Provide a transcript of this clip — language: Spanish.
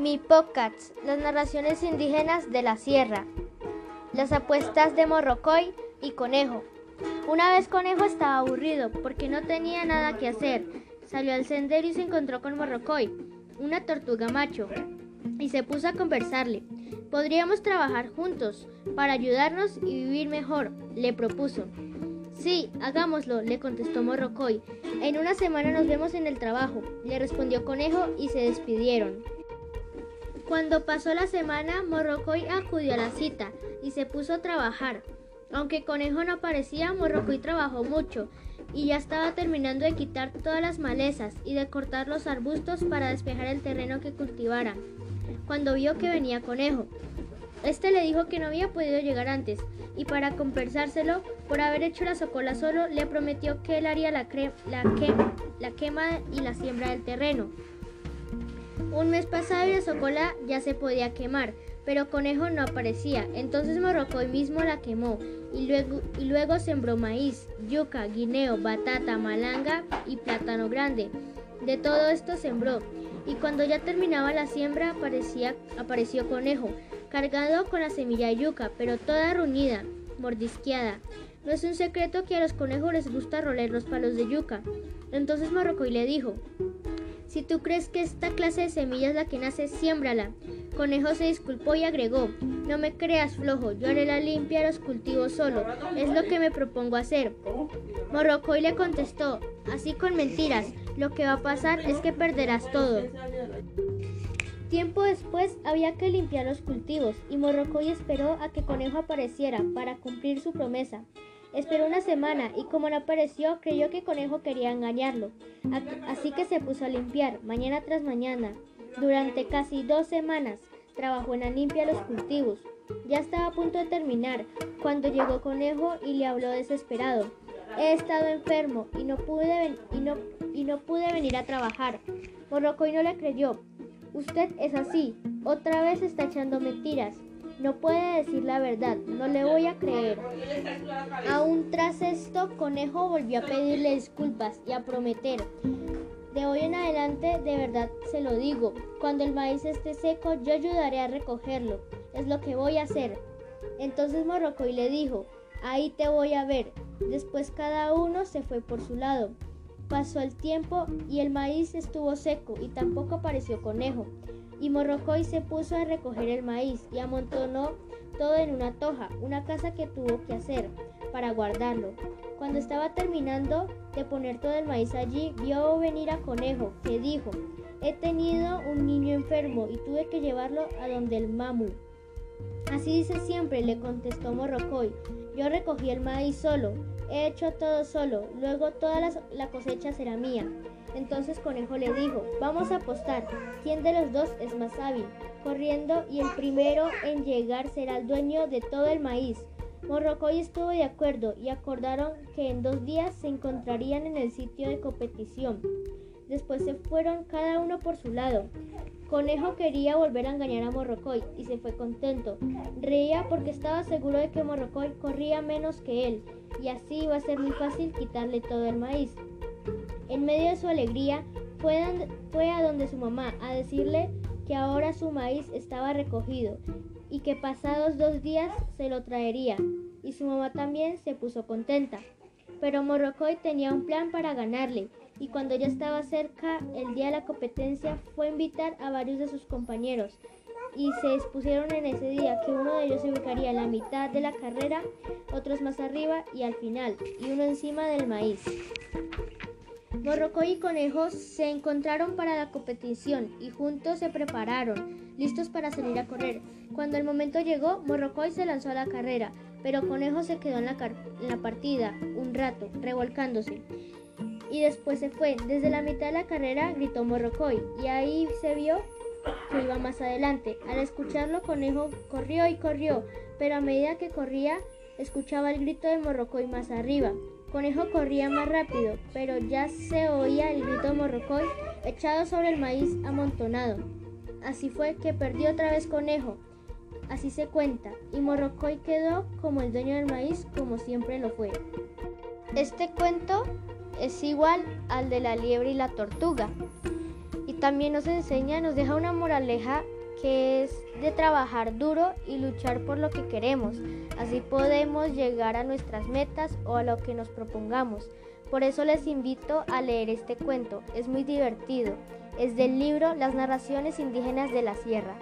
Mi podcast, las narraciones indígenas de la sierra, las apuestas de Morrocoy y Conejo. Una vez Conejo estaba aburrido porque no tenía nada que hacer. Salió al sendero y se encontró con Morrocoy, una tortuga macho, y se puso a conversarle. Podríamos trabajar juntos para ayudarnos y vivir mejor, le propuso. Sí, hagámoslo, le contestó Morrocoy. En una semana nos vemos en el trabajo, le respondió Conejo y se despidieron. Cuando pasó la semana, Morrocoy acudió a la cita y se puso a trabajar. Aunque Conejo no aparecía, Morrocoy trabajó mucho y ya estaba terminando de quitar todas las malezas y de cortar los arbustos para despejar el terreno que cultivara. Cuando vio que venía Conejo, este le dijo que no había podido llegar antes y para compensárselo por haber hecho la socola solo, le prometió que él haría la, la, la quema y la siembra del terreno. Un mes pasado y la socola ya se podía quemar, pero Conejo no aparecía. Entonces Morrocoy mismo la quemó y luego, y luego sembró maíz, yuca, guineo, batata, malanga y plátano grande. De todo esto sembró, y cuando ya terminaba la siembra aparecía, apareció Conejo, cargado con la semilla de yuca, pero toda ruñida, mordisqueada. No es un secreto que a los conejos les gusta roler los palos de yuca. Entonces Morrocoy le dijo, si tú crees que esta clase de semilla es la que nace, siémbrala. Conejo se disculpó y agregó, no me creas flojo, yo haré la limpia de los cultivos solo, es lo que me propongo hacer. Morrocoy le contestó, así con mentiras, lo que va a pasar es que perderás todo. Tiempo después había que limpiar los cultivos y Morrocoy esperó a que Conejo apareciera para cumplir su promesa. Esperó una semana y como no apareció, creyó que Conejo quería engañarlo. Así que se puso a limpiar, mañana tras mañana. Durante casi dos semanas trabajó en la limpia los cultivos. Ya estaba a punto de terminar cuando llegó Conejo y le habló desesperado. He estado enfermo y no pude, y no, y no pude venir a trabajar. Morrocoy no le creyó. Usted es así. Otra vez está echando mentiras. No puede decir la verdad, no le voy a creer. Aún tras esto, Conejo volvió a pedirle disculpas y a prometer. De hoy en adelante, de verdad se lo digo, cuando el maíz esté seco, yo ayudaré a recogerlo. Es lo que voy a hacer. Entonces Morrocoy le dijo, ahí te voy a ver. Después cada uno se fue por su lado. Pasó el tiempo y el maíz estuvo seco y tampoco apareció conejo y Morrocoy se puso a recoger el maíz y amontonó todo en una toja, una casa que tuvo que hacer para guardarlo. Cuando estaba terminando de poner todo el maíz allí, vio venir a Conejo, que dijo, he tenido un niño enfermo y tuve que llevarlo a donde el mamu. Así dice siempre, le contestó Morrocoy. Yo recogí el maíz solo, he hecho todo solo, luego toda la cosecha será mía. Entonces Conejo le dijo, vamos a apostar, ¿quién de los dos es más hábil? Corriendo y el primero en llegar será el dueño de todo el maíz. Morrocoy estuvo de acuerdo y acordaron que en dos días se encontrarían en el sitio de competición. Después se fueron cada uno por su lado. Conejo quería volver a engañar a Morrocoy y se fue contento. Reía porque estaba seguro de que Morrocoy corría menos que él y así iba a ser muy fácil quitarle todo el maíz. En medio de su alegría, fue, a donde su mamá a decirle que ahora su maíz estaba recogido y que pasados dos días se lo traería. Y su mamá también se puso contenta. Pero Morrocoy tenía un plan para ganarle y cuando ya estaba cerca el día de la competencia fue a invitar a varios de sus compañeros y se dispusieron en ese día que uno de ellos se ubicaría en la mitad de la carrera, otros más arriba y al final, y uno encima del maíz. Morrocoy y Conejo se encontraron para la competición y juntos se prepararon, listos para salir a correr. Cuando el momento llegó, Morrocoy se lanzó a la carrera, pero Conejo se quedó en la, en la partida un rato, revolcándose. Y después se fue. Desde la mitad de la carrera gritó Morrocoy y ahí se vio que iba más adelante. Al escucharlo, Conejo corrió y corrió, pero a medida que corría, escuchaba el grito de Morrocoy más arriba. Conejo corría más rápido, pero ya se oía el grito de Morrocoy echado sobre el maíz amontonado. Así fue que perdió otra vez Conejo. Así se cuenta, y Morrocoy quedó como el dueño del maíz, como siempre lo fue. Este cuento es igual al de la liebre y la tortuga, y También nos enseña, nos deja una moraleja que es de trabajar duro y luchar por lo que queremos. Así podemos llegar a nuestras metas o a lo que nos propongamos. Por eso les invito a leer este cuento. Es muy divertido. Es del libro Las narraciones indígenas de la sierra.